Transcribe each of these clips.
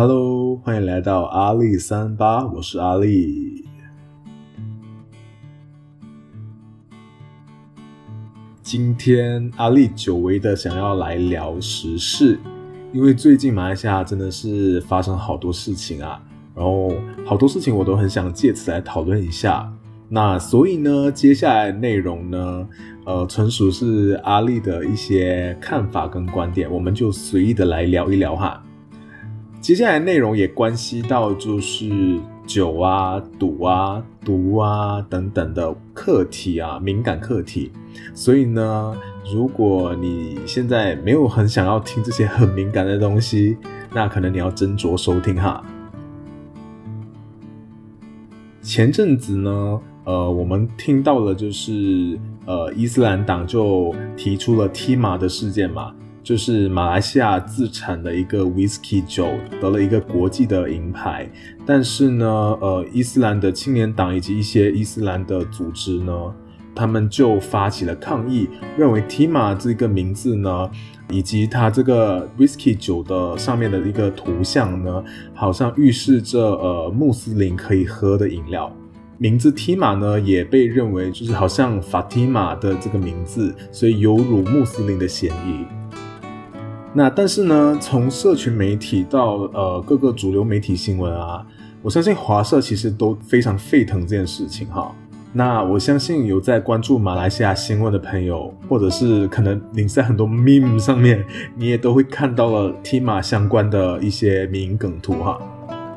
Hello，欢迎来到阿力三八，我是阿力。今天阿力久违的想要来聊时事，因为最近马来西亚真的是发生好多事情啊，然后好多事情我都很想借此来讨论一下。那所以呢，接下来内容呢，呃，纯属是阿力的一些看法跟观点，我们就随意的来聊一聊哈。接下来内容也关系到就是酒啊、赌啊、毒啊等等的课题啊，敏感课题。所以呢，如果你现在没有很想要听这些很敏感的东西，那可能你要斟酌收听哈。前阵子呢，呃，我们听到了就是呃，伊斯兰党就提出了踢马的事件嘛。就是马来西亚自产的一个 whisky 酒得了一个国际的银牌，但是呢，呃，伊斯兰的青年党以及一些伊斯兰的组织呢，他们就发起了抗议，认为 Tima 这个名字呢，以及它这个 whisky 酒的上面的一个图像呢，好像预示着呃穆斯林可以喝的饮料。名字 Tima 呢，也被认为就是好像 Fatima 的这个名字，所以有辱穆斯林的嫌疑。那但是呢，从社群媒体到呃各个主流媒体新闻啊，我相信华社其实都非常沸腾这件事情哈。那我相信有在关注马来西亚新闻的朋友，或者是可能你在很多 meme 上面，你也都会看到了提马相关的一些名梗图哈。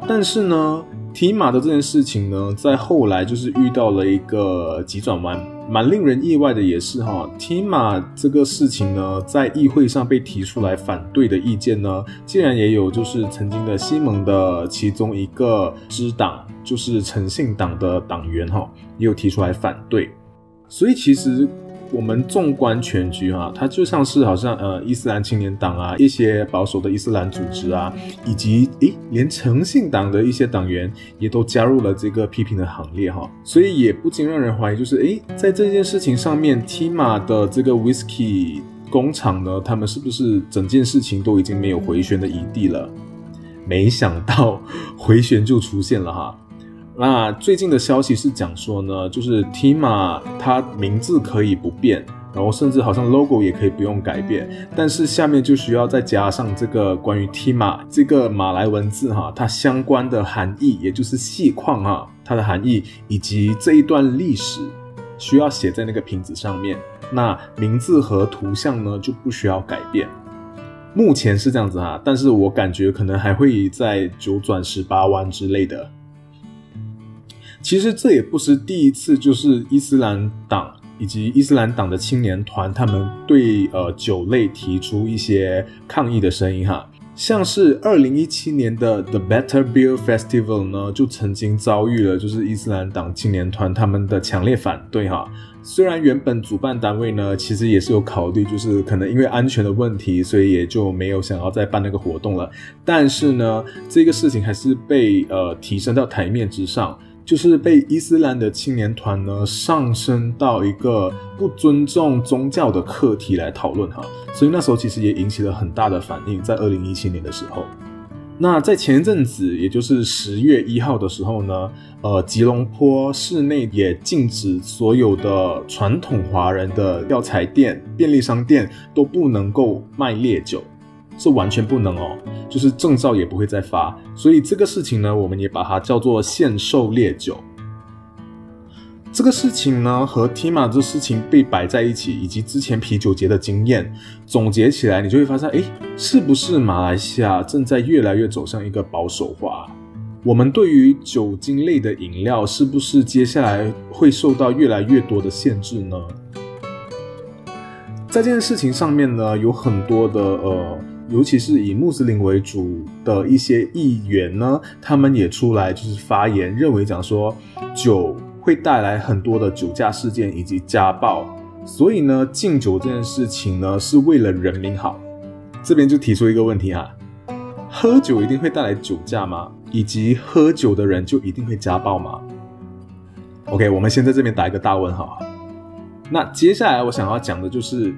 但是呢。提马的这件事情呢，在后来就是遇到了一个急转弯，蛮令人意外的也是哈。提马这个事情呢，在议会上被提出来反对的意见呢，竟然也有就是曾经的西蒙的其中一个支党，就是诚信党的党员哈，也有提出来反对，所以其实。我们纵观全局哈，它就像是好像呃伊斯兰青年党啊，一些保守的伊斯兰组织啊，以及诶连诚信党的一些党员也都加入了这个批评的行列哈，所以也不禁让人怀疑，就是诶在这件事情上面，Tima 的这个 Whisky 工厂呢，他们是不是整件事情都已经没有回旋的余地了？没想到回旋就出现了哈。那最近的消息是讲说呢，就是 Tima 它名字可以不变，然后甚至好像 logo 也可以不用改变，但是下面就需要再加上这个关于 Tima 这个马来文字哈，它相关的含义，也就是细矿哈，它的含义以及这一段历史需要写在那个瓶子上面。那名字和图像呢就不需要改变，目前是这样子哈，但是我感觉可能还会在九转十八弯之类的。其实这也不是第一次，就是伊斯兰党以及伊斯兰党的青年团，他们对呃酒类提出一些抗议的声音哈。像是二零一七年的 The Better Beer Festival 呢，就曾经遭遇了就是伊斯兰党青年团他们的强烈反对哈。虽然原本主办单位呢，其实也是有考虑，就是可能因为安全的问题，所以也就没有想要再办那个活动了。但是呢，这个事情还是被呃提升到台面之上。就是被伊斯兰的青年团呢上升到一个不尊重宗教的课题来讨论哈，所以那时候其实也引起了很大的反应。在二零一七年的时候，那在前一阵子，也就是十月一号的时候呢，呃，吉隆坡市内也禁止所有的传统华人的药材店、便利商店都不能够卖烈酒。是完全不能哦，就是证照也不会再发，所以这个事情呢，我们也把它叫做限售烈酒。这个事情呢，和 Tima 这事情被摆在一起，以及之前啤酒节的经验总结起来，你就会发现，哎，是不是马来西亚正在越来越走向一个保守化？我们对于酒精类的饮料，是不是接下来会受到越来越多的限制呢？在这件事情上面呢，有很多的呃。尤其是以穆斯林为主的一些议员呢，他们也出来就是发言，认为讲说酒会带来很多的酒驾事件以及家暴，所以呢禁酒这件事情呢是为了人民好。这边就提出一个问题哈，喝酒一定会带来酒驾吗？以及喝酒的人就一定会家暴吗？OK，我们先在这边打一个大问号。那接下来我想要讲的就是。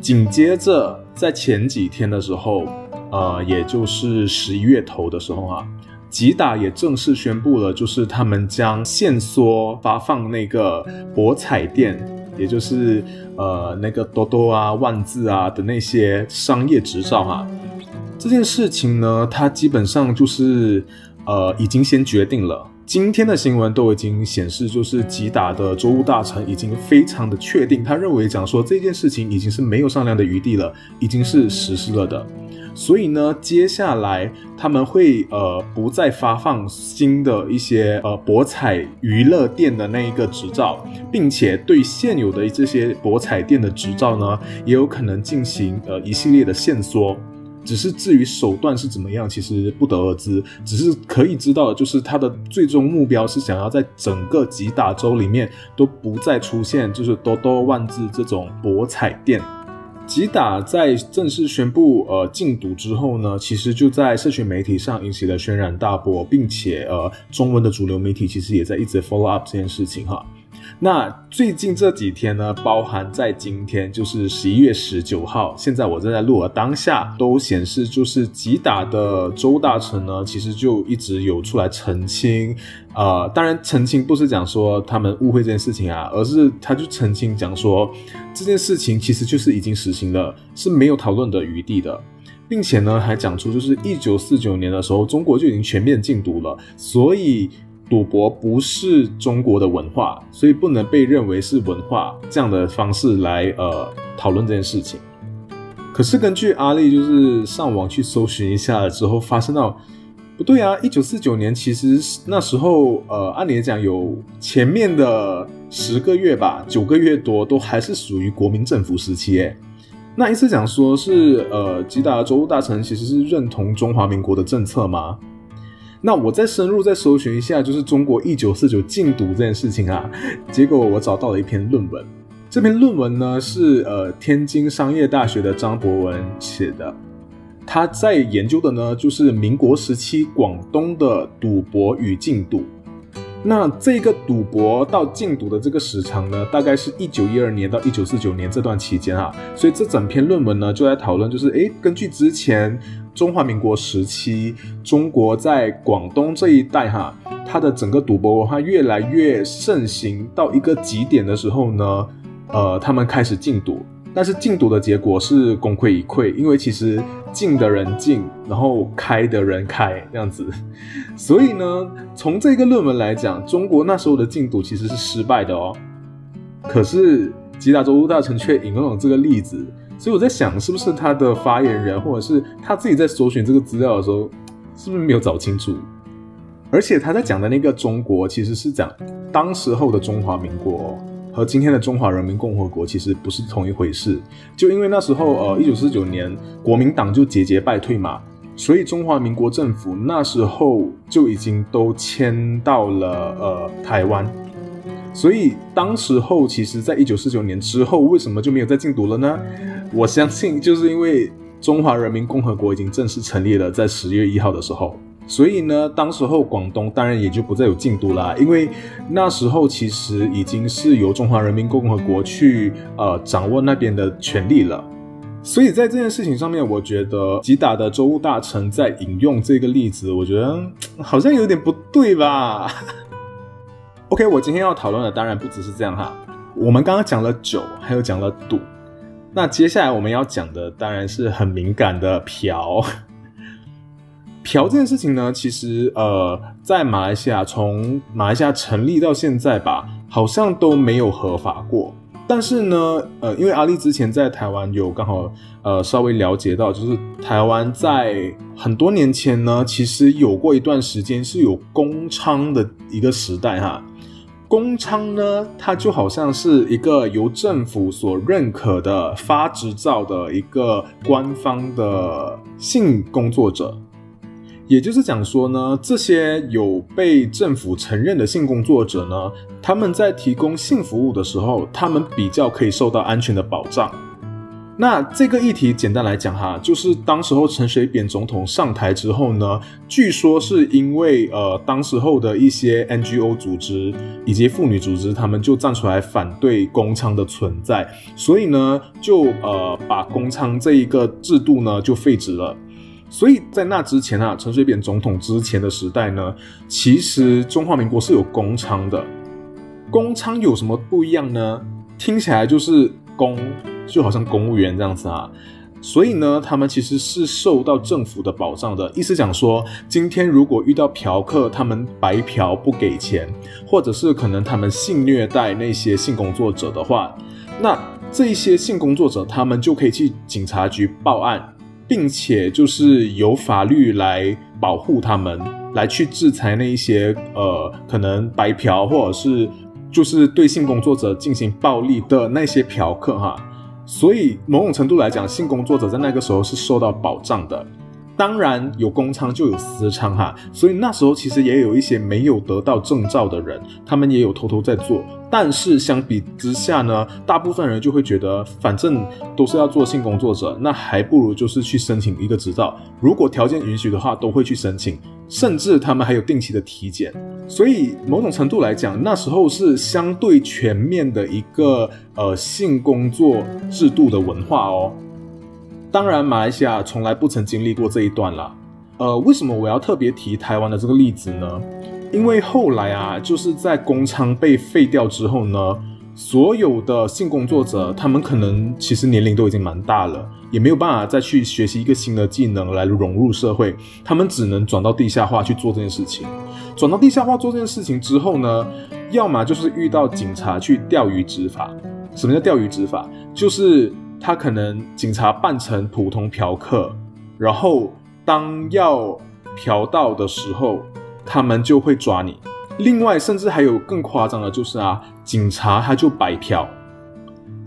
紧接着，在前几天的时候，呃，也就是十一月头的时候啊，吉打也正式宣布了，就是他们将限缩发放那个博彩店，也就是呃那个多多啊、万字啊的那些商业执照哈。这件事情呢，它基本上就是呃已经先决定了。今天的新闻都已经显示，就是吉打的州务大臣已经非常的确定，他认为讲说这件事情已经是没有商量的余地了，已经是实施了的。所以呢，接下来他们会呃不再发放新的一些呃博彩娱乐店的那一个执照，并且对现有的这些博彩店的执照呢，也有可能进行呃一系列的限缩。只是至于手段是怎么样，其实不得而知。只是可以知道的，就是他的最终目标是想要在整个吉打州里面都不再出现就是多多万字这种博彩店。吉打在正式宣布呃禁赌之后呢，其实就在社群媒体上引起了轩然大波，并且呃中文的主流媒体其实也在一直 follow up 这件事情哈。那最近这几天呢，包含在今天，就是十一月十九号，现在我正在录的当下，都显示就是吉打的周大臣呢，其实就一直有出来澄清，呃，当然澄清不是讲说他们误会这件事情啊，而是他就澄清讲说这件事情其实就是已经实行了，是没有讨论的余地的，并且呢还讲出就是一九四九年的时候，中国就已经全面禁毒了，所以。赌博不是中国的文化，所以不能被认为是文化这样的方式来呃讨论这件事情。可是根据阿丽就是上网去搜寻一下了之后，发现到不对啊！一九四九年其实那时候呃按理讲有前面的十个月吧，九个月多都还是属于国民政府时期诶。那意思讲说是呃吉打州大臣其实是认同中华民国的政策吗？那我再深入再搜寻一下，就是中国一九四九禁毒这件事情啊，结果我找到了一篇论文。这篇论文呢是呃天津商业大学的张博文写的，他在研究的呢就是民国时期广东的赌博与禁赌。那这个赌博到禁赌的这个时长呢，大概是一九一二年到一九四九年这段期间啊，所以这整篇论文呢就在讨论，就是诶，根据之前中华民国时期中国在广东这一带哈，它的整个赌博文化越来越盛行到一个极点的时候呢，呃，他们开始禁赌。但是禁赌的结果是功亏一篑，因为其实禁的人禁，然后开的人开这样子，所以呢，从这个论文来讲，中国那时候的禁赌其实是失败的哦。可是吉达州务大臣却引用了这个例子，所以我在想，是不是他的发言人或者是他自己在搜寻这个资料的时候，是不是没有找清楚？而且他在讲的那个中国，其实是讲当时候的中华民国。和今天的中华人民共和国其实不是同一回事，就因为那时候，呃，一九四九年国民党就节节败退嘛，所以中华民国政府那时候就已经都迁到了呃台湾，所以当时候其实在一九四九年之后，为什么就没有再禁毒了呢？我相信就是因为中华人民共和国已经正式成立了，在十月一号的时候。所以呢，当时候广东当然也就不再有禁毒啦，因为那时候其实已经是由中华人民共和国去呃掌握那边的权利了。所以在这件事情上面，我觉得吉打的州务大臣在引用这个例子，我觉得好像有点不对吧。OK，我今天要讨论的当然不只是这样哈，我们刚刚讲了酒，还有讲了赌，那接下来我们要讲的当然是很敏感的嫖。嫖这件事情呢，其实呃，在马来西亚从马来西亚成立到现在吧，好像都没有合法过。但是呢，呃，因为阿丽之前在台湾有刚好呃稍微了解到，就是台湾在很多年前呢，其实有过一段时间是有公娼的一个时代哈。公娼呢，它就好像是一个由政府所认可的发执照的一个官方的性工作者。也就是讲说呢，这些有被政府承认的性工作者呢，他们在提供性服务的时候，他们比较可以受到安全的保障。那这个议题简单来讲哈，就是当时候陈水扁总统上台之后呢，据说是因为呃，当时候的一些 NGO 组织以及妇女组织，他们就站出来反对公娼的存在，所以呢，就呃把公娼这一个制度呢就废止了。所以在那之前啊，陈水扁总统之前的时代呢，其实中华民国是有公娼的。公娼有什么不一样呢？听起来就是公，就好像公务员这样子啊。所以呢，他们其实是受到政府的保障的。意思讲说，今天如果遇到嫖客，他们白嫖不给钱，或者是可能他们性虐待那些性工作者的话，那这一些性工作者他们就可以去警察局报案，并且就是由法律来保护他们，来去制裁那一些呃可能白嫖或者是就是对性工作者进行暴力的那些嫖客哈。所以，某种程度来讲，性工作者在那个时候是受到保障的。当然，有公娼就有私娼哈。所以那时候其实也有一些没有得到证照的人，他们也有偷偷在做。但是相比之下呢，大部分人就会觉得，反正都是要做性工作者，那还不如就是去申请一个执照。如果条件允许的话，都会去申请。甚至他们还有定期的体检，所以某种程度来讲，那时候是相对全面的一个呃性工作制度的文化哦。当然，马来西亚从来不曾经历过这一段啦。呃，为什么我要特别提台湾的这个例子呢？因为后来啊，就是在工厂被废掉之后呢。所有的性工作者，他们可能其实年龄都已经蛮大了，也没有办法再去学习一个新的技能来融入社会，他们只能转到地下化去做这件事情。转到地下化做这件事情之后呢，要么就是遇到警察去钓鱼执法。什么叫钓鱼执法？就是他可能警察扮成普通嫖客，然后当要嫖到的时候，他们就会抓你。另外，甚至还有更夸张的，就是啊，警察他就白嫖，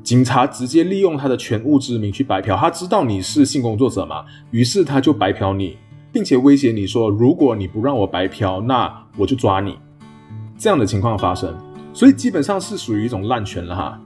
警察直接利用他的权物之名去白嫖，他知道你是性工作者嘛，于是他就白嫖你，并且威胁你说，如果你不让我白嫖，那我就抓你。这样的情况发生，所以基本上是属于一种滥权了哈。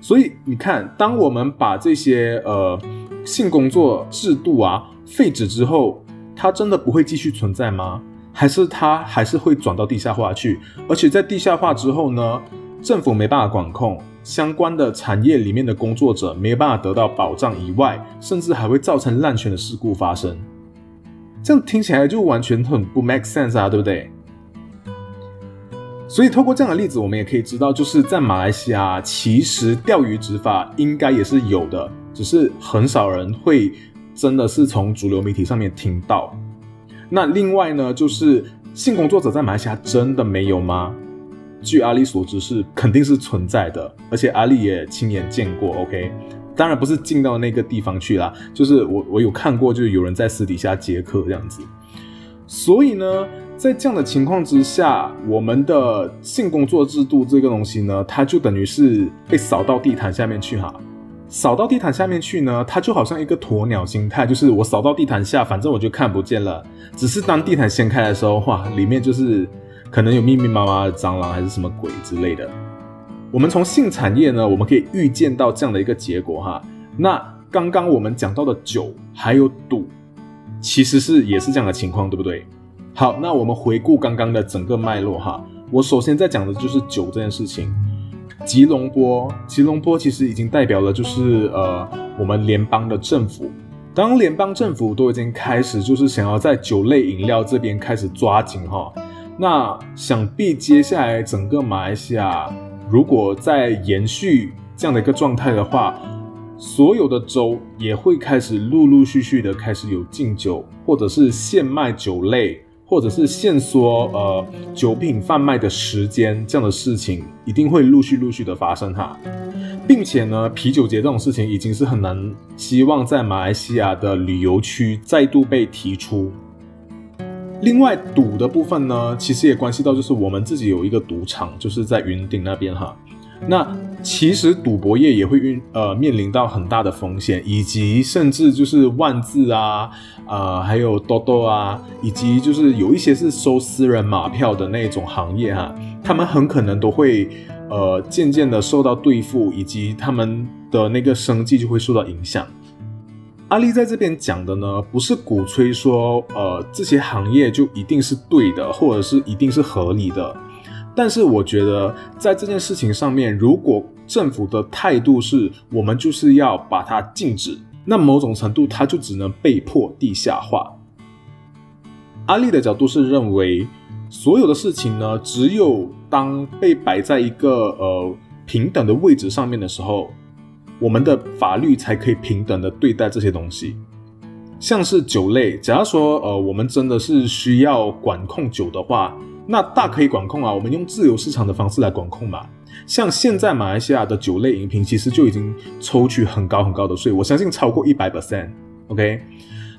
所以你看，当我们把这些呃性工作制度啊废止之后，它真的不会继续存在吗？还是它还是会转到地下化去，而且在地下化之后呢，政府没办法管控相关的产业里面的工作者没有办法得到保障以外，甚至还会造成滥权的事故发生。这样听起来就完全很不 make sense 啊，对不对？所以透过这样的例子，我们也可以知道，就是在马来西亚，其实钓鱼执法应该也是有的，只是很少人会真的是从主流媒体上面听到。那另外呢，就是性工作者在马来西亚真的没有吗？据阿丽所知是肯定是存在的，而且阿丽也亲眼见过。OK，当然不是进到那个地方去啦，就是我我有看过，就是有人在私底下接客这样子。所以呢，在这样的情况之下，我们的性工作制度这个东西呢，它就等于是被扫到地毯下面去哈。扫到地毯下面去呢，它就好像一个鸵鸟心态，就是我扫到地毯下，反正我就看不见了。只是当地毯掀开的时候，哇，里面就是可能有密密麻麻的蟑螂还是什么鬼之类的。我们从性产业呢，我们可以预见到这样的一个结果哈。那刚刚我们讲到的酒还有赌，其实是也是这样的情况，对不对？好，那我们回顾刚刚的整个脉络哈。我首先在讲的就是酒这件事情。吉隆坡，吉隆坡其实已经代表了，就是呃，我们联邦的政府。当联邦政府都已经开始，就是想要在酒类饮料这边开始抓紧哈，那想必接下来整个马来西亚，如果在延续这样的一个状态的话，所有的州也会开始陆陆续续的开始有禁酒，或者是限卖酒类。或者是限缩呃酒品贩卖的时间，这样的事情一定会陆续陆续的发生哈，并且呢，啤酒节这种事情已经是很难希望在马来西亚的旅游区再度被提出。另外赌的部分呢，其实也关系到就是我们自己有一个赌场，就是在云顶那边哈。那其实赌博业也会运呃面临到很大的风险，以及甚至就是万字啊，呃还有多多啊，以及就是有一些是收私人马票的那种行业哈，他们很可能都会呃渐渐的受到对付，以及他们的那个生计就会受到影响。阿丽在这边讲的呢，不是鼓吹说呃这些行业就一定是对的，或者是一定是合理的。但是我觉得，在这件事情上面，如果政府的态度是我们就是要把它禁止，那某种程度它就只能被迫地下化。阿丽的角度是认为，所有的事情呢，只有当被摆在一个呃平等的位置上面的时候，我们的法律才可以平等的对待这些东西。像是酒类，假如说呃我们真的是需要管控酒的话，那大可以管控啊，我们用自由市场的方式来管控嘛。像现在马来西亚的酒类饮品，其实就已经抽取很高很高的税，我相信超过一百 percent。OK，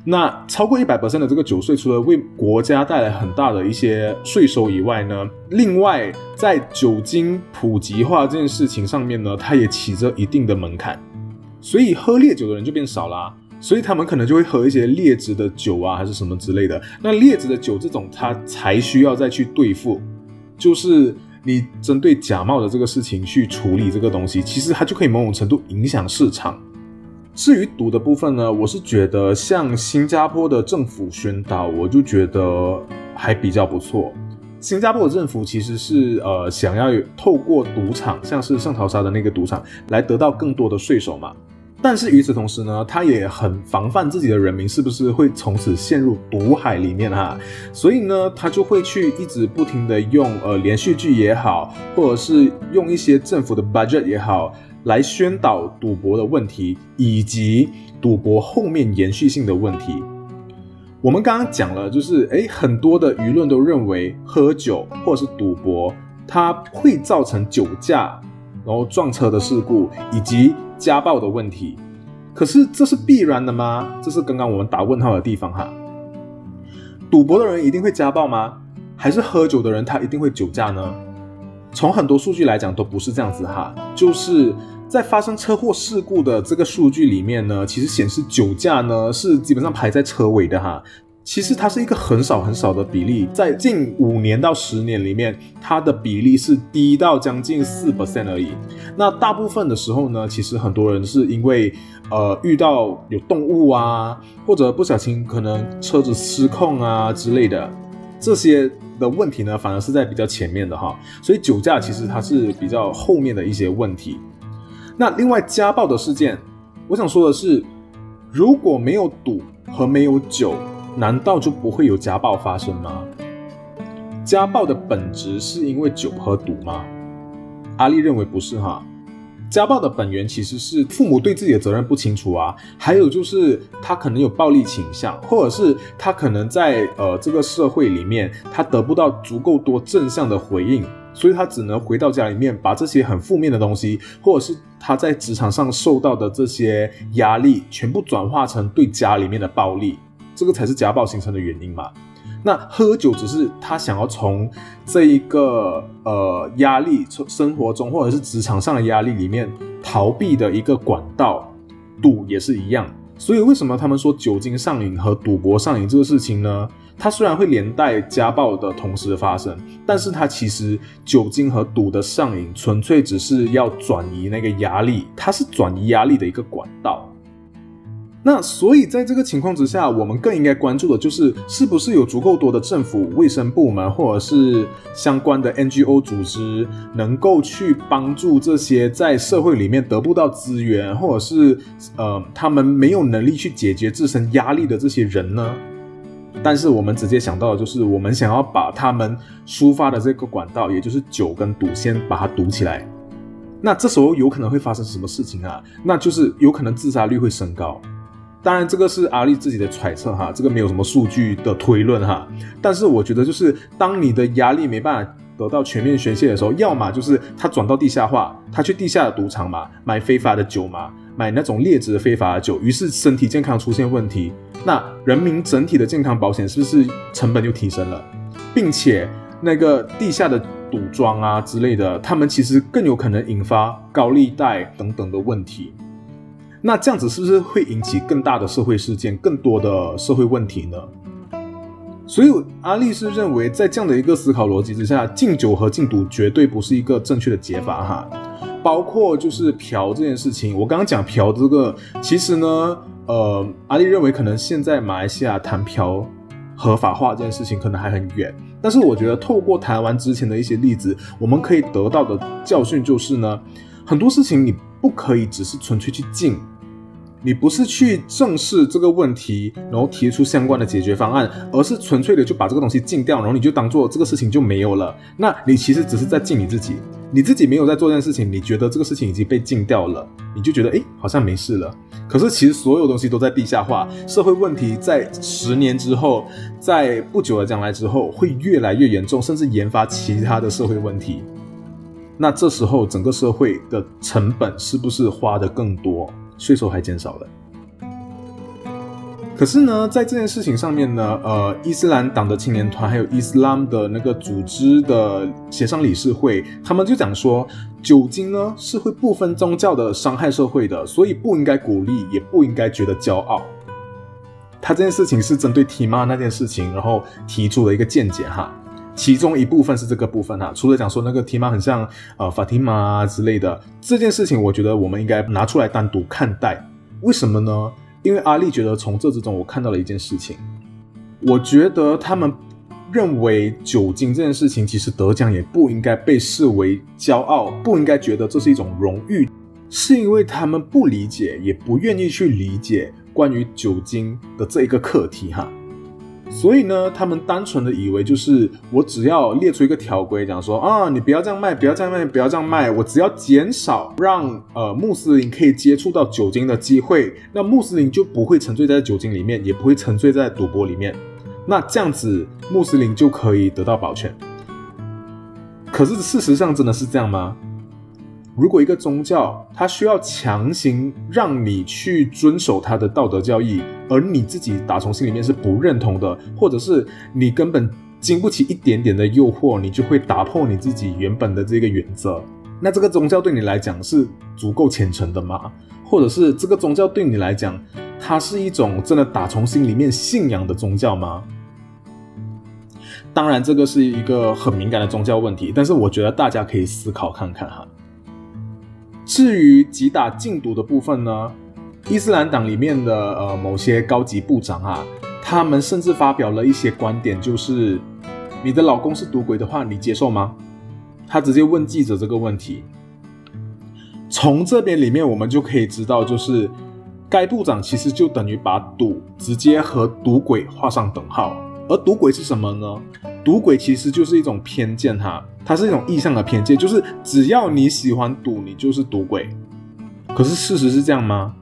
那超过一百 percent 的这个酒税，除了为国家带来很大的一些税收以外呢，另外在酒精普及化这件事情上面呢，它也起着一定的门槛，所以喝烈酒的人就变少啦。所以他们可能就会喝一些劣质的酒啊，还是什么之类的。那劣质的酒这种，它才需要再去对付，就是你针对假冒的这个事情去处理这个东西，其实它就可以某种程度影响市场。至于赌的部分呢，我是觉得像新加坡的政府宣导，我就觉得还比较不错。新加坡的政府其实是呃想要透过赌场，像是圣淘沙的那个赌场，来得到更多的税收嘛。但是与此同时呢，他也很防范自己的人民是不是会从此陷入毒海里面哈，所以呢，他就会去一直不停的用呃连续剧也好，或者是用一些政府的 budget 也好，来宣导赌博的问题以及赌博后面延续性的问题。我们刚刚讲了，就是诶，很多的舆论都认为喝酒或者是赌博，它会造成酒驾，然后撞车的事故以及。家暴的问题，可是这是必然的吗？这是刚刚我们打问号的地方哈。赌博的人一定会家暴吗？还是喝酒的人他一定会酒驾呢？从很多数据来讲都不是这样子哈。就是在发生车祸事故的这个数据里面呢，其实显示酒驾呢是基本上排在车尾的哈。其实它是一个很少很少的比例，在近五年到十年里面，它的比例是低到将近四 percent 而已。那大部分的时候呢，其实很多人是因为呃遇到有动物啊，或者不小心可能车子失控啊之类的这些的问题呢，反而是在比较前面的哈。所以酒驾其实它是比较后面的一些问题。那另外家暴的事件，我想说的是，如果没有赌和没有酒。难道就不会有家暴发生吗？家暴的本质是因为酒和赌吗？阿丽认为不是哈。家暴的本源其实是父母对自己的责任不清楚啊，还有就是他可能有暴力倾向，或者是他可能在呃这个社会里面他得不到足够多正向的回应，所以他只能回到家里面把这些很负面的东西，或者是他在职场上受到的这些压力，全部转化成对家里面的暴力。这个才是家暴形成的原因嘛？那喝酒只是他想要从这一个呃压力，从生活中或者是职场上的压力里面逃避的一个管道，赌也是一样。所以为什么他们说酒精上瘾和赌博上瘾这个事情呢？它虽然会连带家暴的同时发生，但是它其实酒精和赌的上瘾纯粹只是要转移那个压力，它是转移压力的一个管道。那所以，在这个情况之下，我们更应该关注的就是，是不是有足够多的政府卫生部门或者是相关的 NGO 组织，能够去帮助这些在社会里面得不到资源，或者是呃他们没有能力去解决自身压力的这些人呢？但是我们直接想到的就是，我们想要把他们抒发的这个管道，也就是酒跟赌，先把它堵起来。那这时候有可能会发生什么事情啊？那就是有可能自杀率会升高。当然，这个是阿丽自己的揣测哈，这个没有什么数据的推论哈。但是我觉得，就是当你的压力没办法得到全面宣泄的时候，要么就是他转到地下化，他去地下的赌场嘛，买非法的酒嘛，买那种劣质的非法的酒，于是身体健康出现问题，那人民整体的健康保险是不是成本就提升了，并且那个地下的赌庄啊之类的，他们其实更有可能引发高利贷等等的问题。那这样子是不是会引起更大的社会事件、更多的社会问题呢？所以阿丽是认为，在这样的一个思考逻辑之下，禁酒和禁赌绝对不是一个正确的解法哈。包括就是嫖这件事情，我刚刚讲嫖这个，其实呢，呃，阿丽认为可能现在马来西亚谈嫖合法化这件事情可能还很远，但是我觉得透过台湾之前的一些例子，我们可以得到的教训就是呢，很多事情你。不可以只是纯粹去禁，你不是去正视这个问题，然后提出相关的解决方案，而是纯粹的就把这个东西禁掉，然后你就当做这个事情就没有了。那你其实只是在禁你自己，你自己没有在做这件事情，你觉得这个事情已经被禁掉了，你就觉得诶好像没事了。可是其实所有东西都在地下化，社会问题在十年之后，在不久的将来之后会越来越严重，甚至研发其他的社会问题。那这时候整个社会的成本是不是花的更多？税收还减少了，可是呢，在这件事情上面呢，呃，伊斯兰党的青年团还有伊斯兰的那个组织的协商理事会，他们就讲说，酒精呢是会不分宗教的伤害社会的，所以不应该鼓励，也不应该觉得骄傲。他这件事情是针对提妈那件事情，然后提出了一个见解哈。其中一部分是这个部分哈，除了讲说那个提玛很像呃法提玛之类的这件事情，我觉得我们应该拿出来单独看待。为什么呢？因为阿丽觉得从这之中我看到了一件事情，我觉得他们认为酒精这件事情其实得奖也不应该被视为骄傲，不应该觉得这是一种荣誉，是因为他们不理解，也不愿意去理解关于酒精的这一个课题哈。所以呢，他们单纯的以为就是我只要列出一个条规，讲说啊，你不要这样卖，不要这样卖，不要这样卖，我只要减少让呃穆斯林可以接触到酒精的机会，那穆斯林就不会沉醉在酒精里面，也不会沉醉在赌博里面，那这样子穆斯林就可以得到保全。可是事实上真的是这样吗？如果一个宗教它需要强行让你去遵守它的道德教义，而你自己打从心里面是不认同的，或者是你根本经不起一点点的诱惑，你就会打破你自己原本的这个原则。那这个宗教对你来讲是足够虔诚的吗？或者是这个宗教对你来讲，它是一种真的打从心里面信仰的宗教吗？当然，这个是一个很敏感的宗教问题，但是我觉得大家可以思考看看哈。至于击打禁毒的部分呢，伊斯兰党里面的呃某些高级部长啊，他们甚至发表了一些观点，就是你的老公是赌鬼的话，你接受吗？他直接问记者这个问题。从这边里面我们就可以知道，就是该部长其实就等于把赌直接和赌鬼画上等号。而赌鬼是什么呢？赌鬼其实就是一种偏见哈。它是一种意向的偏见，就是只要你喜欢赌，你就是赌鬼。可是事实是这样吗？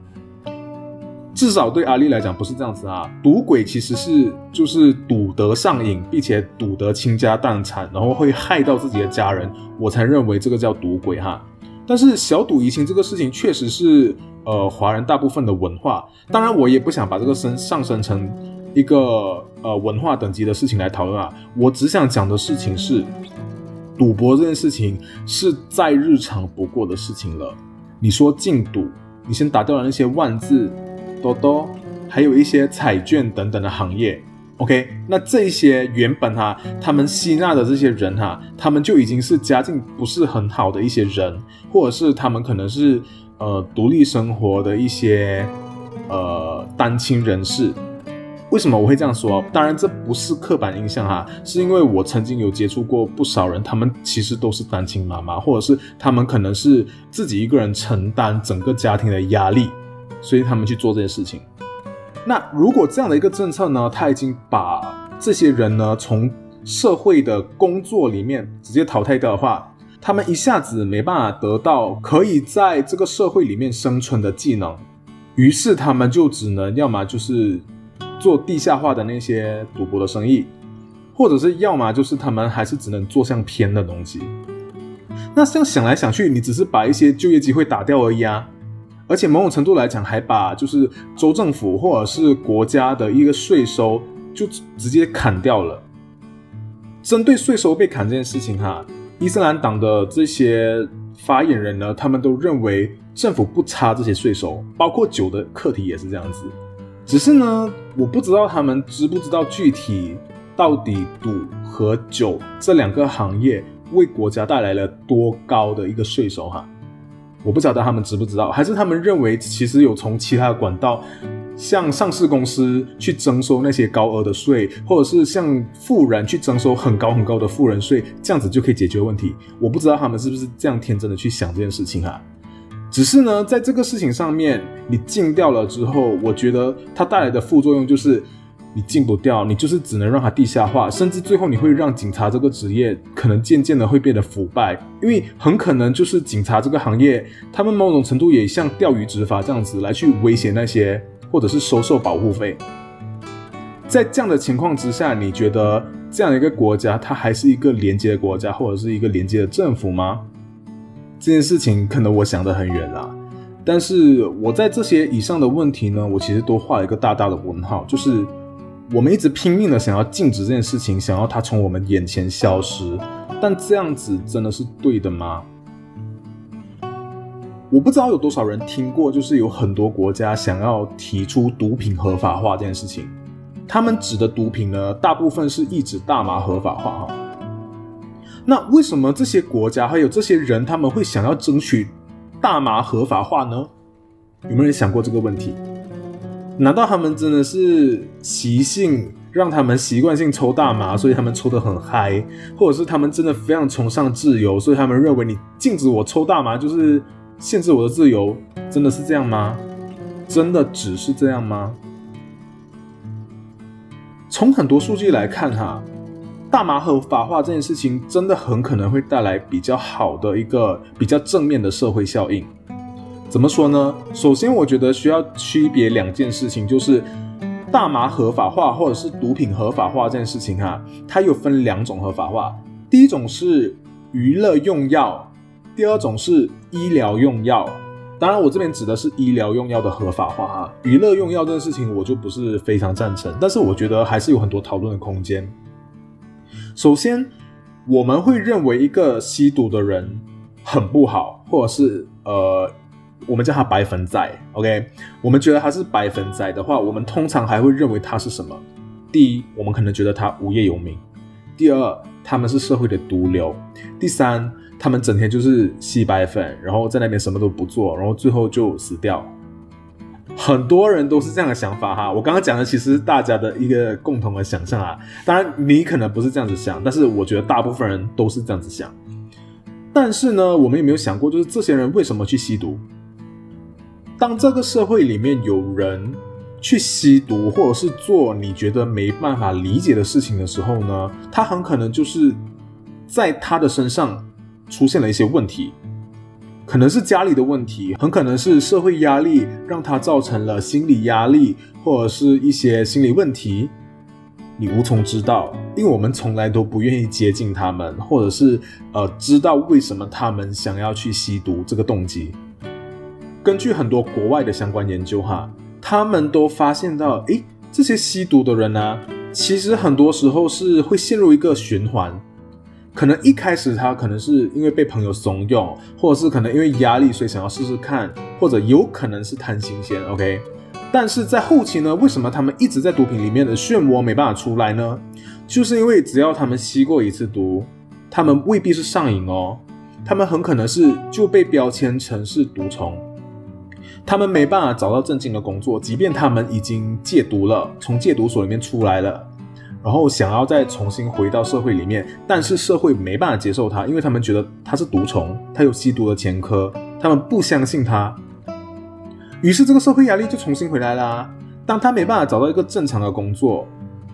至少对阿丽来讲不是这样子啊。赌鬼其实是就是赌得上瘾，并且赌得倾家荡产，然后会害到自己的家人，我才认为这个叫赌鬼哈。但是小赌怡情这个事情确实是呃华人大部分的文化，当然我也不想把这个升上升成一个呃文化等级的事情来讨论啊。我只想讲的事情是。赌博这件事情是再日常不过的事情了。你说禁赌，你先打掉了那些万字、多多，还有一些彩券等等的行业。OK，那这些原本哈，他们吸纳的这些人哈，他们就已经是家境不是很好的一些人，或者是他们可能是呃独立生活的一些呃单亲人士。为什么我会这样说？当然，这不是刻板印象哈，是因为我曾经有接触过不少人，他们其实都是单亲妈妈，或者是他们可能是自己一个人承担整个家庭的压力，所以他们去做这件事情。那如果这样的一个政策呢，他已经把这些人呢从社会的工作里面直接淘汰掉的话，他们一下子没办法得到可以在这个社会里面生存的技能，于是他们就只能要么就是。做地下化的那些赌博的生意，或者是要么就是他们还是只能做像偏的东西。那这样想来想去，你只是把一些就业机会打掉而已啊！而且某种程度来讲，还把就是州政府或者是国家的一个税收就直接砍掉了。针对税收被砍这件事情，哈，伊斯兰党的这些发言人呢，他们都认为政府不差这些税收，包括酒的课题也是这样子。只是呢，我不知道他们知不知道具体到底赌和酒这两个行业为国家带来了多高的一个税收哈？我不晓得他们知不知道，还是他们认为其实有从其他管道，像上市公司去征收那些高额的税，或者是像富人去征收很高很高的富人税，这样子就可以解决问题？我不知道他们是不是这样天真的去想这件事情哈？只是呢，在这个事情上面，你禁掉了之后，我觉得它带来的副作用就是。你禁不掉，你就是只能让它地下化，甚至最后你会让警察这个职业可能渐渐的会变得腐败，因为很可能就是警察这个行业，他们某种程度也像钓鱼执法这样子来去威胁那些，或者是收受保护费。在这样的情况之下，你觉得这样一个国家，它还是一个廉洁的国家，或者是一个廉洁的政府吗？这件事情可能我想得很远啦，但是我在这些以上的问题呢，我其实都画了一个大大的问号，就是。我们一直拼命的想要禁止这件事情，想要它从我们眼前消失，但这样子真的是对的吗？我不知道有多少人听过，就是有很多国家想要提出毒品合法化这件事情。他们指的毒品呢，大部分是意指大麻合法化哈。那为什么这些国家还有这些人他们会想要争取大麻合法化呢？有没有人想过这个问题？难道他们真的是习性让他们习惯性抽大麻，所以他们抽得很嗨，或者是他们真的非常崇尚自由，所以他们认为你禁止我抽大麻就是限制我的自由？真的是这样吗？真的只是这样吗？从很多数据来看，哈，大麻合法化这件事情真的很可能会带来比较好的一个比较正面的社会效应。怎么说呢？首先，我觉得需要区别两件事情，就是大麻合法化或者是毒品合法化这件事情哈，它有分两种合法化。第一种是娱乐用药，第二种是医疗用药。当然，我这边指的是医疗用药的合法化哈。娱乐用药这件事情，我就不是非常赞成，但是我觉得还是有很多讨论的空间。首先，我们会认为一个吸毒的人很不好，或者是呃。我们叫他白粉仔，OK？我们觉得他是白粉仔的话，我们通常还会认为他是什么？第一，我们可能觉得他无业游民；第二，他们是社会的毒瘤；第三，他们整天就是吸白粉，然后在那边什么都不做，然后最后就死掉。很多人都是这样的想法哈。我刚刚讲的其实大家的一个共同的想象啊，当然你可能不是这样子想，但是我觉得大部分人都是这样子想。但是呢，我们有没有想过，就是这些人为什么去吸毒？当这个社会里面有人去吸毒，或者是做你觉得没办法理解的事情的时候呢，他很可能就是在他的身上出现了一些问题，可能是家里的问题，很可能是社会压力让他造成了心理压力，或者是一些心理问题，你无从知道，因为我们从来都不愿意接近他们，或者是呃知道为什么他们想要去吸毒这个动机。根据很多国外的相关研究，哈，他们都发现到，诶，这些吸毒的人呢，其实很多时候是会陷入一个循环。可能一开始他可能是因为被朋友怂恿，或者是可能因为压力，所以想要试试看，或者有可能是贪新鲜，OK。但是在后期呢，为什么他们一直在毒品里面的漩涡没办法出来呢？就是因为只要他们吸过一次毒，他们未必是上瘾哦，他们很可能是就被标签成是毒虫。他们没办法找到正经的工作，即便他们已经戒毒了，从戒毒所里面出来了，然后想要再重新回到社会里面，但是社会没办法接受他，因为他们觉得他是毒虫，他有吸毒的前科，他们不相信他。于是这个社会压力就重新回来啦。当他没办法找到一个正常的工作，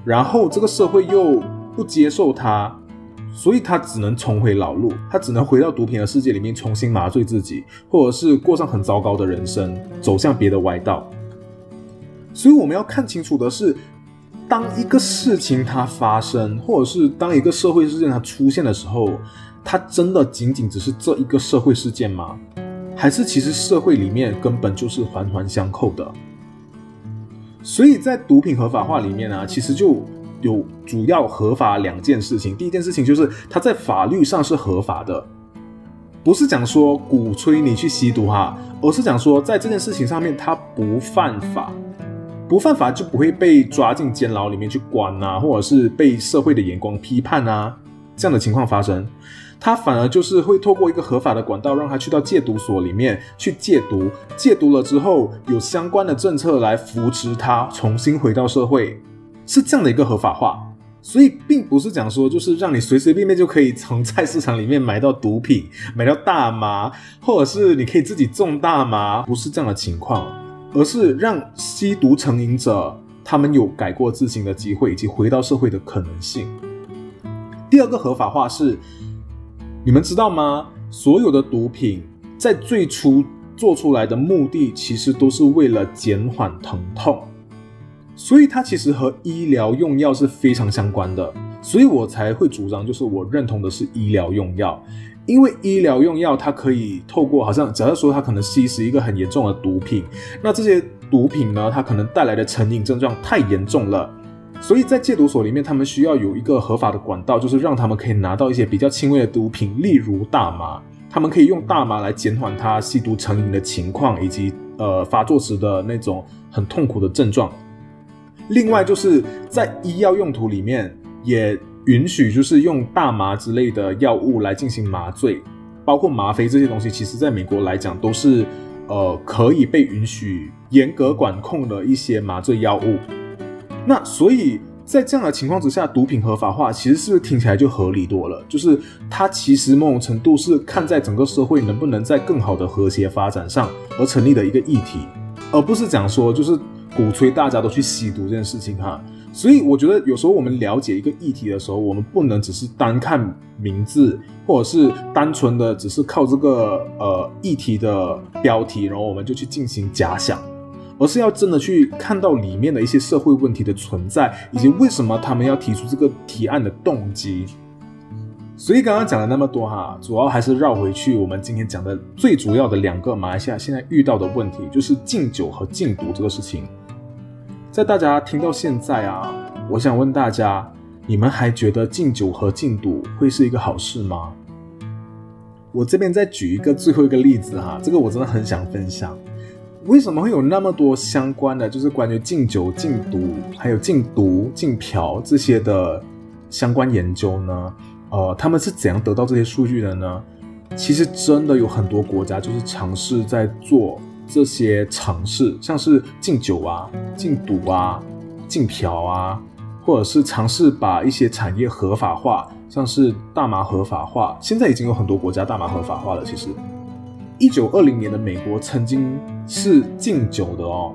然后这个社会又不接受他。所以他只能重回老路，他只能回到毒品的世界里面重新麻醉自己，或者是过上很糟糕的人生，走向别的歪道。所以我们要看清楚的是，当一个事情它发生，或者是当一个社会事件它出现的时候，它真的仅仅只是这一个社会事件吗？还是其实社会里面根本就是环环相扣的？所以在毒品合法化里面呢，其实就。有主要合法两件事情，第一件事情就是它在法律上是合法的，不是讲说鼓吹你去吸毒哈，而是讲说在这件事情上面它不犯法，不犯法就不会被抓进监牢里面去关啊，或者是被社会的眼光批判啊这样的情况发生，他反而就是会透过一个合法的管道让他去到戒毒所里面去戒毒，戒毒了之后有相关的政策来扶持他重新回到社会。是这样的一个合法化，所以并不是讲说就是让你随随便便就可以从菜市场里面买到毒品，买到大麻，或者是你可以自己种大麻，不是这样的情况，而是让吸毒成瘾者他们有改过自新的机会，以及回到社会的可能性。第二个合法化是，你们知道吗？所有的毒品在最初做出来的目的，其实都是为了减缓疼痛。所以它其实和医疗用药是非常相关的，所以我才会主张，就是我认同的是医疗用药，因为医疗用药它可以透过好像，假如说它可能吸食一个很严重的毒品，那这些毒品呢，它可能带来的成瘾症状太严重了，所以在戒毒所里面，他们需要有一个合法的管道，就是让他们可以拿到一些比较轻微的毒品，例如大麻，他们可以用大麻来减缓他吸毒成瘾的情况，以及呃发作时的那种很痛苦的症状。另外就是在医药用途里面，也允许就是用大麻之类的药物来进行麻醉，包括吗啡这些东西，其实在美国来讲都是呃可以被允许严格管控的一些麻醉药物。那所以在这样的情况之下，毒品合法化其实是不是听起来就合理多了？就是它其实某种程度是看在整个社会能不能在更好的和谐发展上而成立的一个议题，而不是讲说就是。鼓吹大家都去吸毒这件事情哈，所以我觉得有时候我们了解一个议题的时候，我们不能只是单看名字，或者是单纯的只是靠这个呃议题的标题，然后我们就去进行假想，而是要真的去看到里面的一些社会问题的存在，以及为什么他们要提出这个提案的动机。所以刚刚讲了那么多哈，主要还是绕回去我们今天讲的最主要的两个马来西亚现在遇到的问题，就是禁酒和禁毒这个事情。在大家听到现在啊，我想问大家，你们还觉得禁酒和禁赌会是一个好事吗？我这边再举一个最后一个例子哈，这个我真的很想分享，为什么会有那么多相关的，就是关于禁酒、禁毒，还有禁毒、禁嫖这些的相关研究呢？呃，他们是怎样得到这些数据的呢？其实真的有很多国家就是尝试在做。这些尝试，像是禁酒啊、禁赌啊、禁嫖啊，或者是尝试把一些产业合法化，像是大麻合法化，现在已经有很多国家大麻合法化了。其实，一九二零年的美国曾经是禁酒的哦，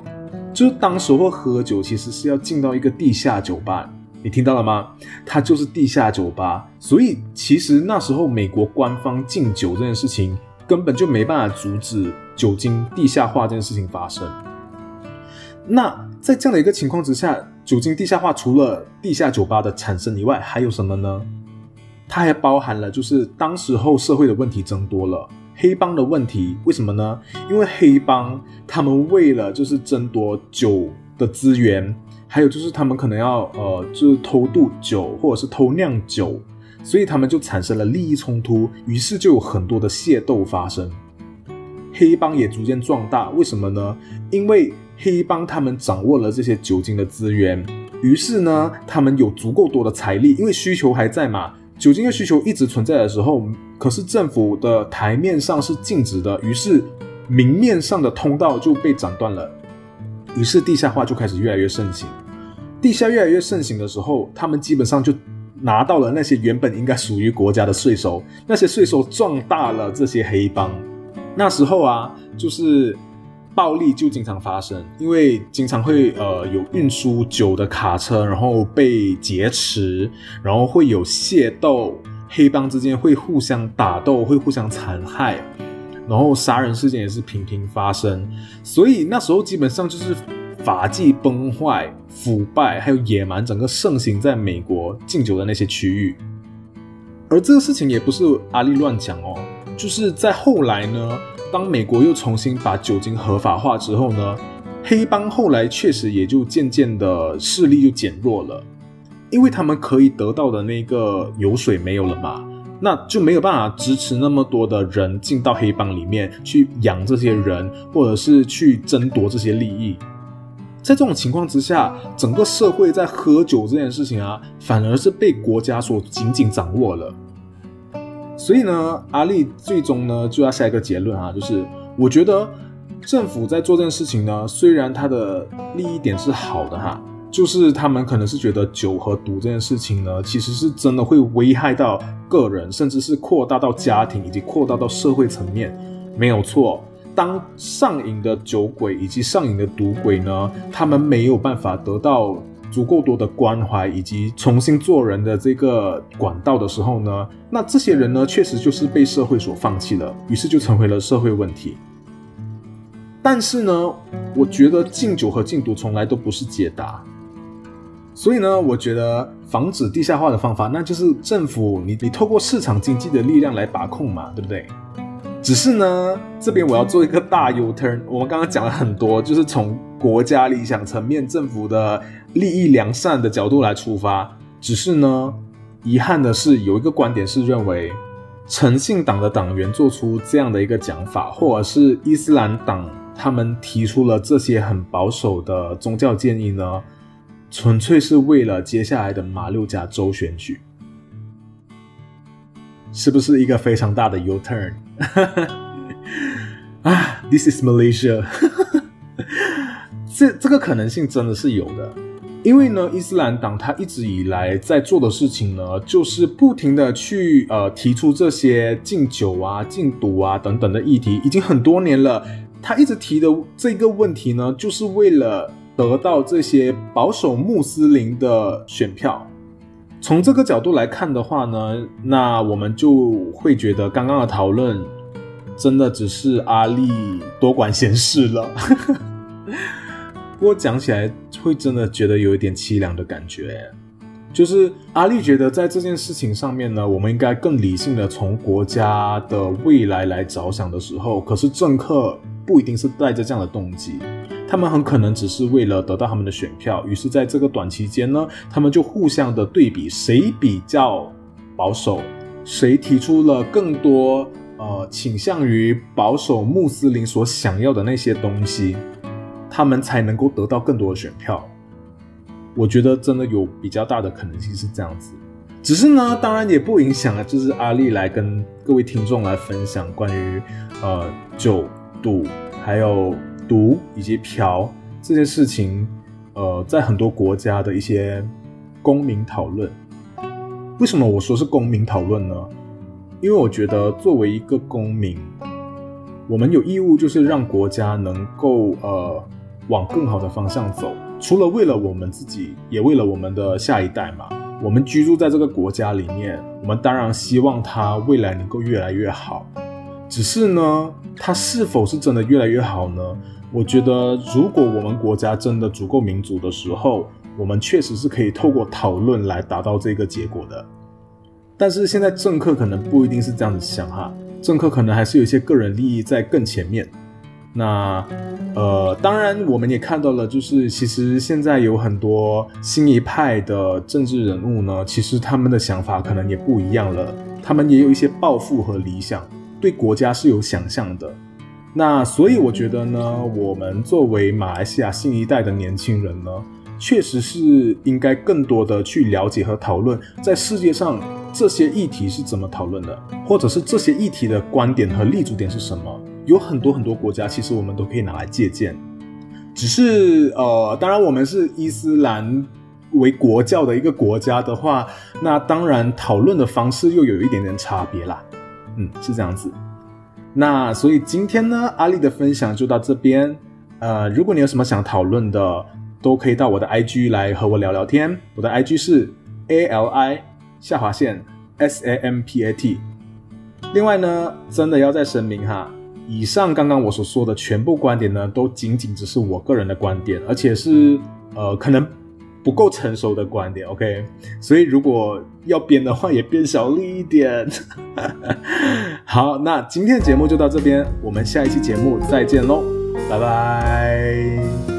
就是当时候喝酒其实是要进到一个地下酒吧，你听到了吗？它就是地下酒吧，所以其实那时候美国官方禁酒这件事情。根本就没办法阻止酒精地下化这件事情发生。那在这样的一个情况之下，酒精地下化除了地下酒吧的产生以外，还有什么呢？它还包含了就是当时候社会的问题增多了，黑帮的问题。为什么呢？因为黑帮他们为了就是争夺酒的资源，还有就是他们可能要呃就是偷渡酒或者是偷酿酒。所以他们就产生了利益冲突，于是就有很多的械斗发生，黑帮也逐渐壮大。为什么呢？因为黑帮他们掌握了这些酒精的资源，于是呢，他们有足够多的财力，因为需求还在嘛，酒精的需求一直存在的时候，可是政府的台面上是禁止的，于是明面上的通道就被斩断了，于是地下化就开始越来越盛行。地下越来越盛行的时候，他们基本上就。拿到了那些原本应该属于国家的税收，那些税收壮大了这些黑帮。那时候啊，就是暴力就经常发生，因为经常会呃有运输酒的卡车，然后被劫持，然后会有械斗，黑帮之间会互相打斗，会互相残害，然后杀人事件也是频频发生。所以那时候基本上就是。法纪崩坏、腐败，还有野蛮，整个盛行在美国禁酒的那些区域。而这个事情也不是阿力乱讲哦，就是在后来呢，当美国又重新把酒精合法化之后呢，黑帮后来确实也就渐渐的势力就减弱了，因为他们可以得到的那个油水没有了嘛，那就没有办法支持那么多的人进到黑帮里面去养这些人，或者是去争夺这些利益。在这种情况之下，整个社会在喝酒这件事情啊，反而是被国家所紧紧掌握了。所以呢，阿力最终呢就要下一个结论啊，就是我觉得政府在做这件事情呢，虽然它的利益点是好的哈，就是他们可能是觉得酒和毒这件事情呢，其实是真的会危害到个人，甚至是扩大到家庭以及扩大到社会层面，没有错。当上瘾的酒鬼以及上瘾的赌鬼呢，他们没有办法得到足够多的关怀以及重新做人的这个管道的时候呢，那这些人呢，确实就是被社会所放弃了，于是就成为了社会问题。但是呢，我觉得禁酒和禁毒从来都不是解答。所以呢，我觉得防止地下化的方法，那就是政府你你透过市场经济的力量来把控嘛，对不对？只是呢，这边我要做一个大 U turn。我们刚刚讲了很多，就是从国家理想层面、政府的利益良善的角度来出发。只是呢，遗憾的是，有一个观点是认为，诚信党的党员做出这样的一个讲法，或者是伊斯兰党他们提出了这些很保守的宗教建议呢？纯粹是为了接下来的马六甲州选举，是不是一个非常大的 U turn？啊，This is Malaysia，这这个可能性真的是有的，因为呢，伊斯兰党他一直以来在做的事情呢，就是不停的去呃提出这些禁酒啊、禁毒啊等等的议题，已经很多年了。他一直提的这个问题呢，就是为了。得到这些保守穆斯林的选票，从这个角度来看的话呢，那我们就会觉得刚刚的讨论真的只是阿力多管闲事了。不过讲起来会真的觉得有一点凄凉的感觉，就是阿力觉得在这件事情上面呢，我们应该更理性的从国家的未来来着想的时候，可是政客不一定是带着这样的动机。他们很可能只是为了得到他们的选票，于是在这个短期间呢，他们就互相的对比，谁比较保守，谁提出了更多呃倾向于保守穆斯林所想要的那些东西，他们才能够得到更多的选票。我觉得真的有比较大的可能性是这样子，只是呢，当然也不影响啊，就是阿丽来跟各位听众来分享关于呃酒赌还有。毒以及嫖这件事情，呃，在很多国家的一些公民讨论。为什么我说是公民讨论呢？因为我觉得作为一个公民，我们有义务就是让国家能够呃往更好的方向走。除了为了我们自己，也为了我们的下一代嘛。我们居住在这个国家里面，我们当然希望它未来能够越来越好。只是呢，它是否是真的越来越好呢？我觉得，如果我们国家真的足够民主的时候，我们确实是可以透过讨论来达到这个结果的。但是现在政客可能不一定是这样子想哈，政客可能还是有一些个人利益在更前面。那呃，当然我们也看到了，就是其实现在有很多新一派的政治人物呢，其实他们的想法可能也不一样了，他们也有一些抱负和理想，对国家是有想象的。那所以我觉得呢，我们作为马来西亚新一代的年轻人呢，确实是应该更多的去了解和讨论，在世界上这些议题是怎么讨论的，或者是这些议题的观点和立足点是什么。有很多很多国家，其实我们都可以拿来借鉴。只是呃，当然我们是伊斯兰为国教的一个国家的话，那当然讨论的方式又有一点点差别啦。嗯，是这样子。那所以今天呢，阿丽的分享就到这边。呃，如果你有什么想讨论的，都可以到我的 IG 来和我聊聊天。我的 IG 是 A L I 下划线 S A M P A T。另外呢，真的要再声明哈，以上刚刚我所说的全部观点呢，都仅仅只是我个人的观点，而且是呃可能。不够成熟的观点，OK，所以如果要编的话，也编小力一点。好，那今天的节目就到这边，我们下一期节目再见喽，拜拜。